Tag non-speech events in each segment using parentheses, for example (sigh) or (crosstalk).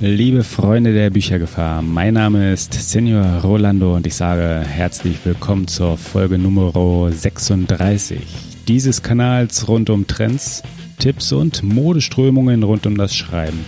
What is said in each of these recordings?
Liebe Freunde der Büchergefahr, mein Name ist Senior Rolando und ich sage herzlich willkommen zur Folge Nummer 36 dieses Kanals rund um Trends, Tipps und Modeströmungen rund um das Schreiben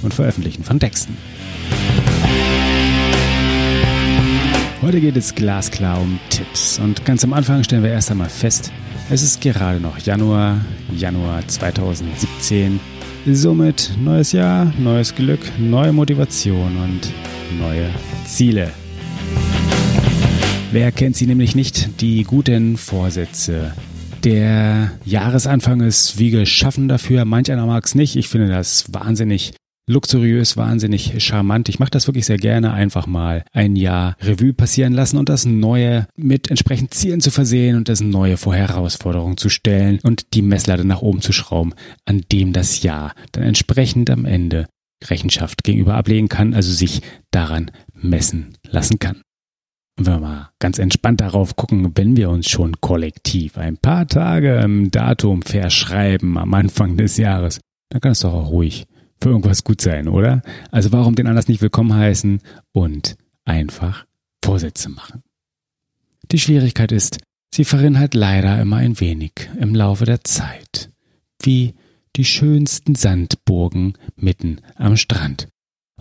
und Veröffentlichen von Texten. Heute geht es glasklar um Tipps und ganz am Anfang stellen wir erst einmal fest, es ist gerade noch Januar, Januar 2017 Somit neues Jahr, neues Glück, neue Motivation und neue Ziele. Wer kennt sie nämlich nicht? Die guten Vorsätze. Der Jahresanfang ist wie geschaffen dafür. Manch einer mag es nicht. Ich finde das wahnsinnig luxuriös, wahnsinnig charmant. Ich mache das wirklich sehr gerne, einfach mal ein Jahr Revue passieren lassen und das Neue mit entsprechend Zielen zu versehen und das Neue vor Herausforderungen zu stellen und die Messlatte nach oben zu schrauben, an dem das Jahr dann entsprechend am Ende Rechenschaft gegenüber ablegen kann, also sich daran messen lassen kann. Und wenn wir mal ganz entspannt darauf gucken, wenn wir uns schon kollektiv ein paar Tage im Datum verschreiben am Anfang des Jahres, dann kann es doch auch ruhig für irgendwas gut sein, oder? Also warum den anders nicht willkommen heißen und einfach Vorsätze machen? Die Schwierigkeit ist, sie verrinnen halt leider immer ein wenig im Laufe der Zeit. Wie die schönsten Sandburgen mitten am Strand.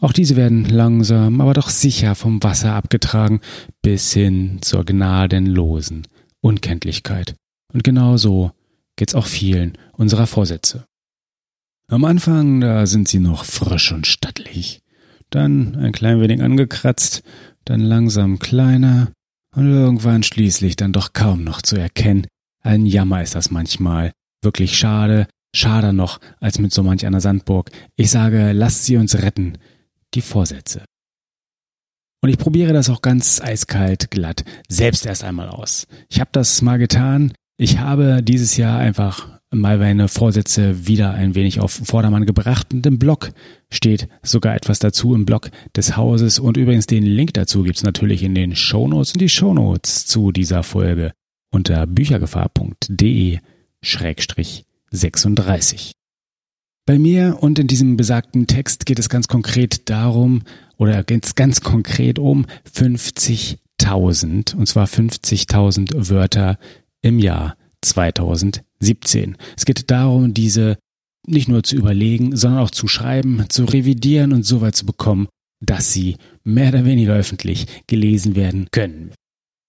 Auch diese werden langsam, aber doch sicher vom Wasser abgetragen bis hin zur gnadenlosen Unkenntlichkeit. Und genau so geht's auch vielen unserer Vorsätze. Am Anfang, da sind sie noch frisch und stattlich. Dann ein klein wenig angekratzt, dann langsam kleiner und irgendwann schließlich dann doch kaum noch zu erkennen. Ein Jammer ist das manchmal. Wirklich schade, schader noch als mit so manch einer Sandburg. Ich sage, lasst sie uns retten. Die Vorsätze. Und ich probiere das auch ganz eiskalt, glatt, selbst erst einmal aus. Ich habe das mal getan. Ich habe dieses Jahr einfach mal meine Vorsätze wieder ein wenig auf Vordermann gebracht. Und im Blog steht sogar etwas dazu im Blog des Hauses. Und übrigens den Link dazu gibt's natürlich in den Shownotes und die Shownotes zu dieser Folge unter büchergefahr.de 36. Bei mir und in diesem besagten Text geht es ganz konkret darum, oder es ganz konkret um 50.000, und zwar 50.000 Wörter im Jahr 2017. Es geht darum, diese nicht nur zu überlegen, sondern auch zu schreiben, zu revidieren und so weit zu bekommen, dass sie mehr oder weniger öffentlich gelesen werden können.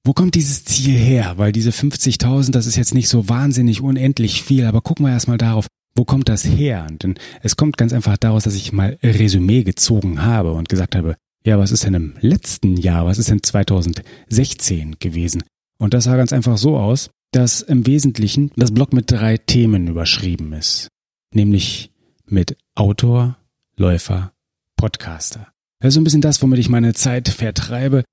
Wo kommt dieses Ziel her? Weil diese 50.000, das ist jetzt nicht so wahnsinnig unendlich viel, aber gucken wir erstmal darauf, wo kommt das her? Denn es kommt ganz einfach daraus, dass ich mal Resümee gezogen habe und gesagt habe, ja, was ist denn im letzten Jahr, was ist denn 2016 gewesen? Und das sah ganz einfach so aus, dass im Wesentlichen das Blog mit drei Themen überschrieben ist. Nämlich mit Autor, Läufer, Podcaster. Das ist so ein bisschen das, womit ich meine Zeit vertreibe.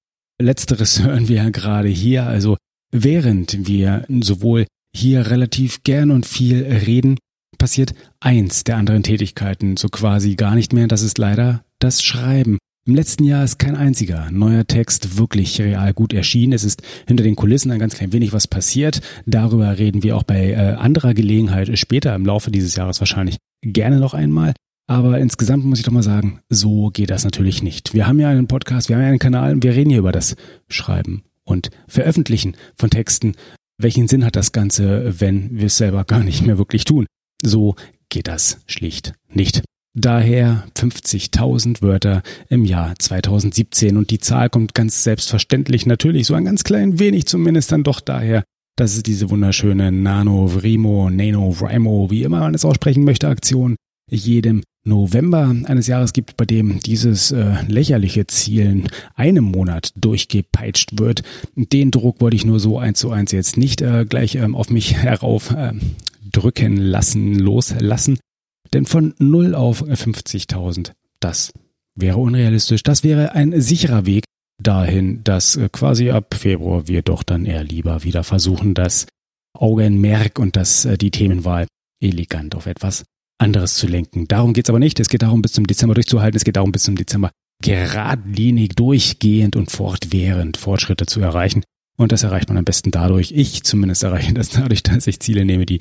Letzteres (laughs) hören wir ja gerade hier. Also während wir sowohl hier relativ gern und viel reden, passiert eins der anderen Tätigkeiten so quasi gar nicht mehr. Das ist leider das Schreiben. Im letzten Jahr ist kein einziger neuer Text wirklich real gut erschienen. Es ist hinter den Kulissen ein ganz klein wenig was passiert. Darüber reden wir auch bei äh, anderer Gelegenheit später im Laufe dieses Jahres wahrscheinlich gerne noch einmal. Aber insgesamt muss ich doch mal sagen, so geht das natürlich nicht. Wir haben ja einen Podcast, wir haben ja einen Kanal und wir reden hier über das Schreiben und Veröffentlichen von Texten. Welchen Sinn hat das Ganze, wenn wir es selber gar nicht mehr wirklich tun? So geht das schlicht nicht. Daher 50.000 Wörter im Jahr 2017 und die Zahl kommt ganz selbstverständlich natürlich so ein ganz klein wenig zumindest dann doch daher, dass es diese wunderschöne Nano, Vrimo, Nano, Vrimo, wie immer man es aussprechen möchte, Aktion jedem November eines Jahres gibt, bei dem dieses äh, lächerliche Zielen einem Monat durchgepeitscht wird. Den Druck wollte ich nur so eins zu eins jetzt nicht äh, gleich ähm, auf mich herauf äh, drücken lassen, loslassen. Denn von 0 auf 50.000, das wäre unrealistisch. Das wäre ein sicherer Weg dahin, dass äh, quasi ab Februar wir doch dann eher lieber wieder versuchen, das Augenmerk und das, äh, die Themenwahl elegant auf etwas anderes zu lenken. Darum geht's aber nicht. Es geht darum, bis zum Dezember durchzuhalten. Es geht darum, bis zum Dezember geradlinig, durchgehend und fortwährend Fortschritte zu erreichen. Und das erreicht man am besten dadurch, ich zumindest erreiche das dadurch, (laughs) dass ich Ziele nehme, die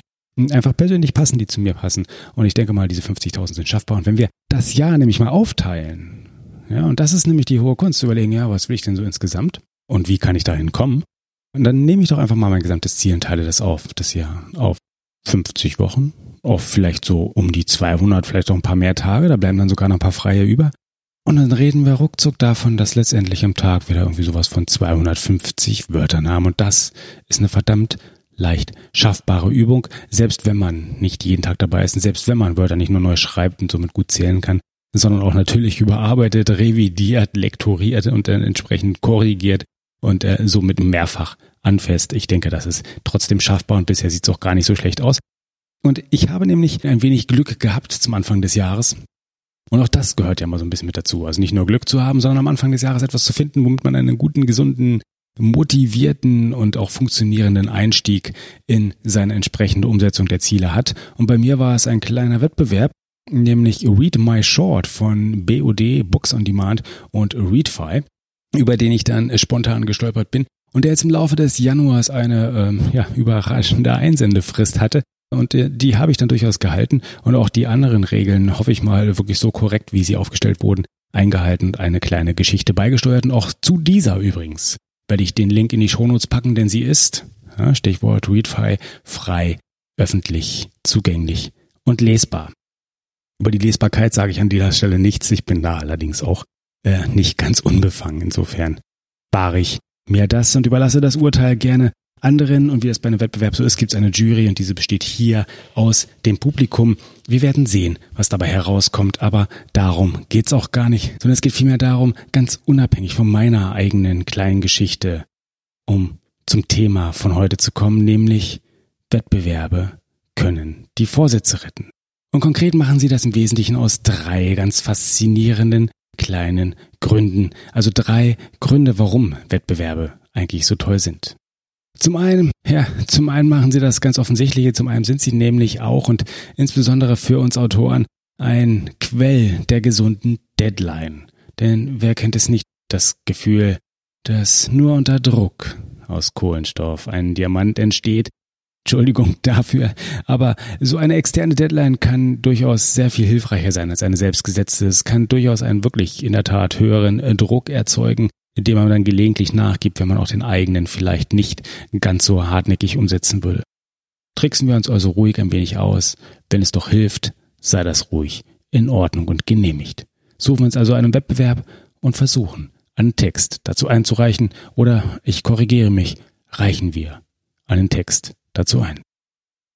einfach persönlich passen, die zu mir passen. Und ich denke mal, diese 50.000 sind schaffbar. Und wenn wir das Jahr nämlich mal aufteilen, ja, und das ist nämlich die hohe Kunst, zu überlegen, ja, was will ich denn so insgesamt? Und wie kann ich dahin kommen? Und dann nehme ich doch einfach mal mein gesamtes Ziel und teile das auf, das Jahr auf 50 Wochen, auf vielleicht so um die 200, vielleicht auch ein paar mehr Tage, da bleiben dann sogar noch ein paar freie über. Und dann reden wir ruckzuck davon, dass letztendlich am Tag wieder irgendwie sowas von 250 Wörtern haben. Und das ist eine verdammt leicht schaffbare Übung, selbst wenn man nicht jeden Tag dabei ist und selbst wenn man Wörter nicht nur neu schreibt und somit gut zählen kann, sondern auch natürlich überarbeitet, revidiert, lektoriert und dann entsprechend korrigiert und äh, somit mehrfach anfasst. Ich denke, das ist trotzdem schaffbar und bisher sieht es auch gar nicht so schlecht aus. Und ich habe nämlich ein wenig Glück gehabt zum Anfang des Jahres. Und auch das gehört ja mal so ein bisschen mit dazu. Also nicht nur Glück zu haben, sondern am Anfang des Jahres etwas zu finden, womit man einen guten, gesunden, motivierten und auch funktionierenden Einstieg in seine entsprechende Umsetzung der Ziele hat. Und bei mir war es ein kleiner Wettbewerb, nämlich Read My Short von BOD, Books on Demand und Readfy, über den ich dann spontan gestolpert bin und der jetzt im Laufe des Januars eine ähm, ja, überraschende Einsendefrist hatte. Und die, die habe ich dann durchaus gehalten und auch die anderen Regeln hoffe ich mal wirklich so korrekt, wie sie aufgestellt wurden, eingehalten und eine kleine Geschichte beigesteuert und auch zu dieser übrigens werde ich den Link in die Shownotes packen, denn sie ist, ja, Stichwort Readfy, frei, öffentlich, zugänglich und lesbar. Über die Lesbarkeit sage ich an dieser Stelle nichts. Ich bin da allerdings auch äh, nicht ganz unbefangen. Insofern spare ich mir das und überlasse das Urteil gerne anderen. Und wie das bei einem Wettbewerb so ist, gibt es eine Jury und diese besteht hier aus dem Publikum. Wir werden sehen, was dabei herauskommt, aber darum geht's auch gar nicht, sondern es geht vielmehr darum, ganz unabhängig von meiner eigenen kleinen Geschichte, um zum Thema von heute zu kommen, nämlich Wettbewerbe können die Vorsätze retten. Und konkret machen sie das im Wesentlichen aus drei ganz faszinierenden kleinen Gründen. Also drei Gründe, warum Wettbewerbe eigentlich so toll sind. Zum einen, ja, zum einen machen sie das ganz offensichtliche, zum einen sind sie nämlich auch und insbesondere für uns Autoren ein Quell der gesunden Deadline. Denn wer kennt es nicht, das Gefühl, dass nur unter Druck aus Kohlenstoff ein Diamant entsteht, Entschuldigung (laughs) dafür, aber so eine externe Deadline kann durchaus sehr viel hilfreicher sein als eine selbstgesetzte. Es kann durchaus einen wirklich in der Tat höheren Druck erzeugen, indem man dann gelegentlich nachgibt, wenn man auch den eigenen vielleicht nicht ganz so hartnäckig umsetzen würde. Tricksen wir uns also ruhig ein wenig aus. Wenn es doch hilft, sei das ruhig, in Ordnung und genehmigt. Suchen wir uns also einen Wettbewerb und versuchen, einen Text dazu einzureichen oder ich korrigiere mich, reichen wir einen Text dazu ein.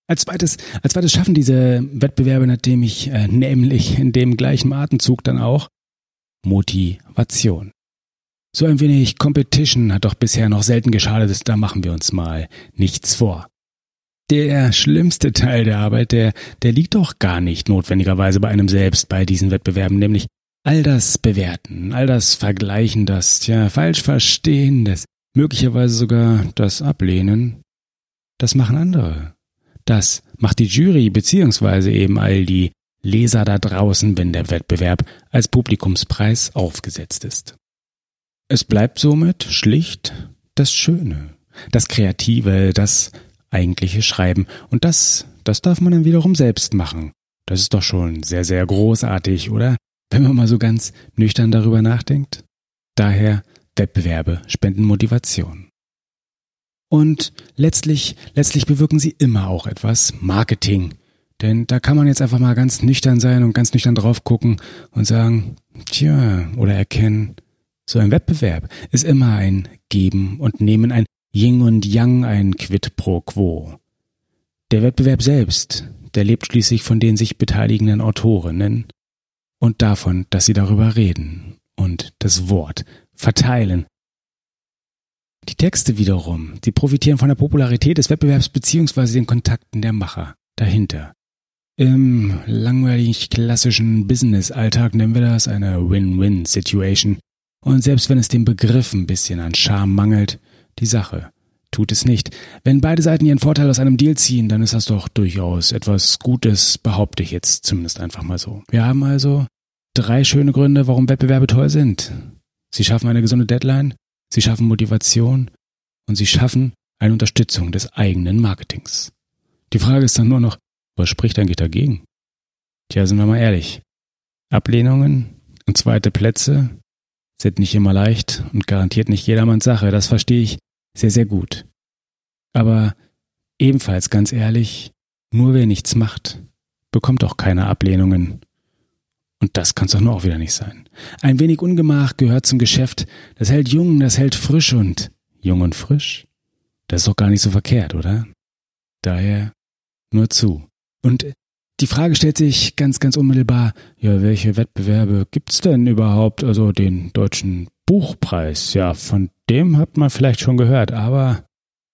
Als zweites, als zweites schaffen diese Wettbewerbe, nachdem ich äh, nämlich in dem gleichen Atemzug dann auch Motivation. So ein wenig Competition hat doch bisher noch selten geschadet, da machen wir uns mal nichts vor. Der schlimmste Teil der Arbeit, der, der liegt doch gar nicht notwendigerweise bei einem selbst bei diesen Wettbewerben, nämlich all das Bewerten, all das Vergleichen, das, ja, falsch verstehen, das möglicherweise sogar das Ablehnen, das machen andere. Das macht die Jury beziehungsweise eben all die Leser da draußen, wenn der Wettbewerb als Publikumspreis aufgesetzt ist. Es bleibt somit schlicht das Schöne, das Kreative, das eigentliche Schreiben. Und das, das darf man dann wiederum selbst machen. Das ist doch schon sehr, sehr großartig, oder? Wenn man mal so ganz nüchtern darüber nachdenkt. Daher Wettbewerbe spenden Motivation. Und letztlich, letztlich bewirken sie immer auch etwas Marketing. Denn da kann man jetzt einfach mal ganz nüchtern sein und ganz nüchtern drauf gucken und sagen, tja, oder erkennen, so ein Wettbewerb ist immer ein Geben und Nehmen, ein Yin und Yang, ein Quid pro Quo. Der Wettbewerb selbst, der lebt schließlich von den sich beteiligenden Autorinnen und davon, dass sie darüber reden und das Wort verteilen die Texte wiederum, die profitieren von der Popularität des Wettbewerbs beziehungsweise den Kontakten der Macher dahinter. Im langweilig klassischen Business-Alltag nennen wir das eine Win-Win-Situation. Und selbst wenn es dem Begriff ein bisschen an Charme mangelt, die Sache tut es nicht. Wenn beide Seiten ihren Vorteil aus einem Deal ziehen, dann ist das doch durchaus etwas Gutes, behaupte ich jetzt zumindest einfach mal so. Wir haben also drei schöne Gründe, warum Wettbewerbe toll sind. Sie schaffen eine gesunde Deadline, Sie schaffen Motivation und sie schaffen eine Unterstützung des eigenen Marketings. Die Frage ist dann nur noch, was spricht eigentlich dagegen? Tja, sind wir mal ehrlich. Ablehnungen und zweite Plätze sind nicht immer leicht und garantiert nicht jedermanns Sache. Das verstehe ich sehr, sehr gut. Aber ebenfalls ganz ehrlich, nur wer nichts macht, bekommt auch keine Ablehnungen. Und das kann es doch nur auch wieder nicht sein. Ein wenig Ungemach gehört zum Geschäft. Das hält jung, das hält frisch und jung und frisch. Das ist doch gar nicht so verkehrt, oder? Daher nur zu. Und die Frage stellt sich ganz, ganz unmittelbar, ja, welche Wettbewerbe gibt's denn überhaupt? Also den deutschen Buchpreis, ja, von dem hat man vielleicht schon gehört, aber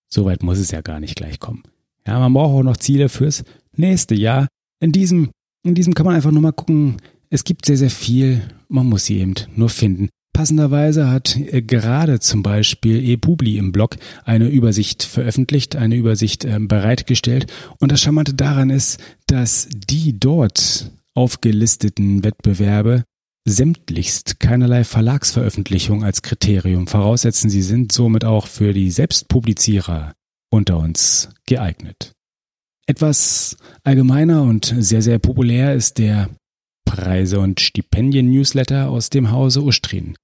so weit muss es ja gar nicht gleich kommen. Ja, man braucht auch noch Ziele fürs nächste Jahr. In diesem, in diesem kann man einfach nur mal gucken. Es gibt sehr, sehr viel. Man muss sie eben nur finden. Passenderweise hat äh, gerade zum Beispiel ePubli im Blog eine Übersicht veröffentlicht, eine Übersicht äh, bereitgestellt. Und das Charmante daran ist, dass die dort aufgelisteten Wettbewerbe sämtlichst keinerlei Verlagsveröffentlichung als Kriterium voraussetzen. Sie sind somit auch für die Selbstpublizierer unter uns geeignet. Etwas allgemeiner und sehr, sehr populär ist der Preise- und Stipendien-Newsletter aus dem Hause Ustrin.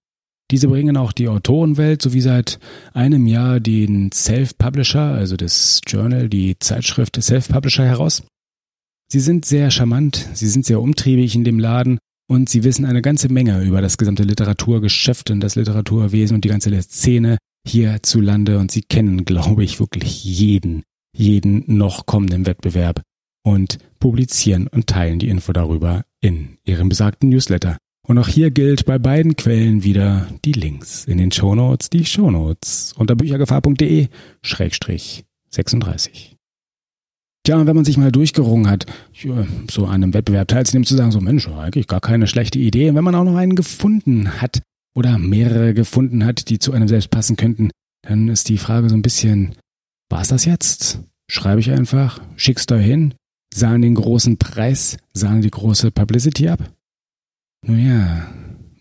Diese bringen auch die Autorenwelt sowie seit einem Jahr den Self-Publisher, also das Journal, die Zeitschrift Self-Publisher heraus. Sie sind sehr charmant, sie sind sehr umtriebig in dem Laden und sie wissen eine ganze Menge über das gesamte Literaturgeschäft und das Literaturwesen und die ganze Szene hierzulande und sie kennen, glaube ich, wirklich jeden, jeden noch kommenden Wettbewerb und publizieren und teilen die Info darüber in ihrem besagten Newsletter. Und auch hier gilt bei beiden Quellen wieder die Links in den Shownotes, die Shownotes unter büchergefahr.de Schrägstrich 36. Tja, und wenn man sich mal durchgerungen hat, so an einem Wettbewerb teilzunehmen, zu sagen, so Mensch, eigentlich gar keine schlechte Idee. Und wenn man auch noch einen gefunden hat oder mehrere gefunden hat, die zu einem selbst passen könnten, dann ist die Frage so ein bisschen, war es das jetzt? Schreibe ich einfach, schick's da hin, sahen den großen Preis, sahen die große Publicity ab? Ja,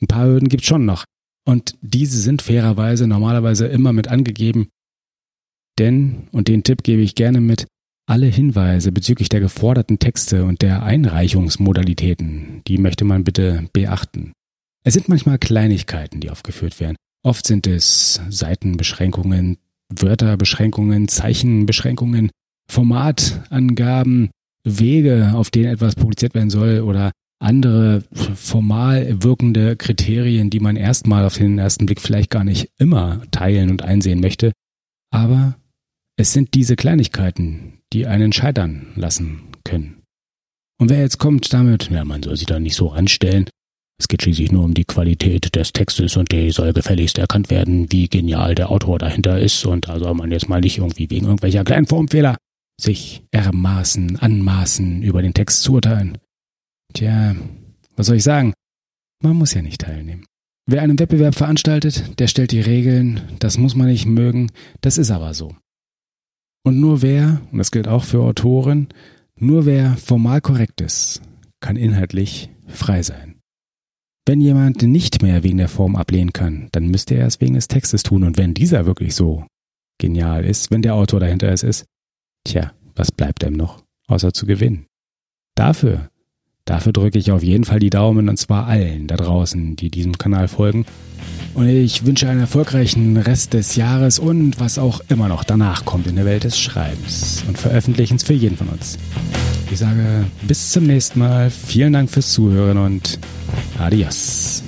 ein paar Hürden gibt's schon noch. Und diese sind fairerweise normalerweise immer mit angegeben. Denn, und den Tipp gebe ich gerne mit, alle Hinweise bezüglich der geforderten Texte und der Einreichungsmodalitäten, die möchte man bitte beachten. Es sind manchmal Kleinigkeiten, die aufgeführt werden. Oft sind es Seitenbeschränkungen, Wörterbeschränkungen, Zeichenbeschränkungen, Formatangaben, Wege, auf denen etwas publiziert werden soll oder andere formal wirkende Kriterien, die man erstmal auf den ersten Blick vielleicht gar nicht immer teilen und einsehen möchte. Aber es sind diese Kleinigkeiten, die einen scheitern lassen können. Und wer jetzt kommt damit, ja, man soll sich da nicht so anstellen. Es geht schließlich nur um die Qualität des Textes und die soll gefälligst erkannt werden, wie genial der Autor dahinter ist. Und da soll man jetzt mal nicht irgendwie wegen irgendwelcher kleinen Formfehler sich ermaßen, anmaßen, über den Text zu urteilen. Tja, was soll ich sagen? Man muss ja nicht teilnehmen. Wer einen Wettbewerb veranstaltet, der stellt die Regeln, das muss man nicht mögen, das ist aber so. Und nur wer, und das gilt auch für Autoren, nur wer formal korrekt ist, kann inhaltlich frei sein. Wenn jemand nicht mehr wegen der Form ablehnen kann, dann müsste er es wegen des Textes tun. Und wenn dieser wirklich so genial ist, wenn der Autor dahinter es ist, tja, was bleibt einem noch, außer zu gewinnen? Dafür Dafür drücke ich auf jeden Fall die Daumen und zwar allen da draußen, die diesem Kanal folgen. Und ich wünsche einen erfolgreichen Rest des Jahres und was auch immer noch danach kommt in der Welt des Schreibens und Veröffentlichens für jeden von uns. Ich sage bis zum nächsten Mal, vielen Dank fürs Zuhören und adios.